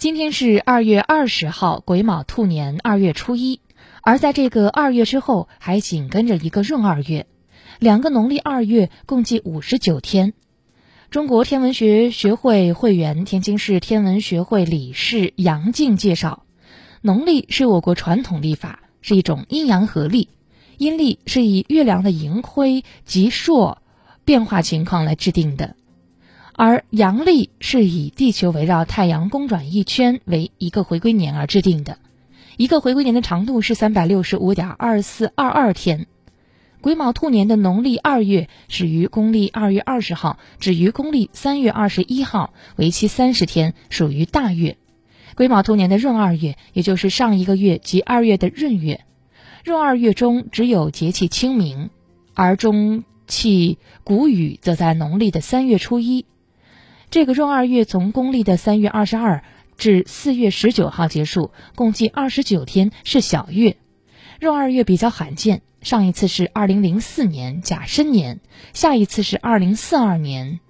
今天是二月二十号，癸卯兔年二月初一。而在这个二月之后，还紧跟着一个闰二月，两个农历二月共计五十九天。中国天文学学会会员、天津市天文学会理事杨静介绍，农历是我国传统历法，是一种阴阳合历，阴历是以月亮的盈亏及朔变化情况来制定的。而阳历是以地球围绕太阳公转一圈为一个回归年而制定的，一个回归年的长度是三百六十五点二四二二天。癸卯兔年的农历二月始于公历二月二十号，止于公历三月二十一号，为期三十天，属于大月。癸卯兔年的闰二月，也就是上一个月即二月的闰月，闰二月中只有节气清明，而中气谷雨则在农历的三月初一。这个闰二月从公历的三月二十二至四月十九号结束，共计二十九天，是小月。闰二月比较罕见，上一次是二零零四年甲申年，下一次是二零四二年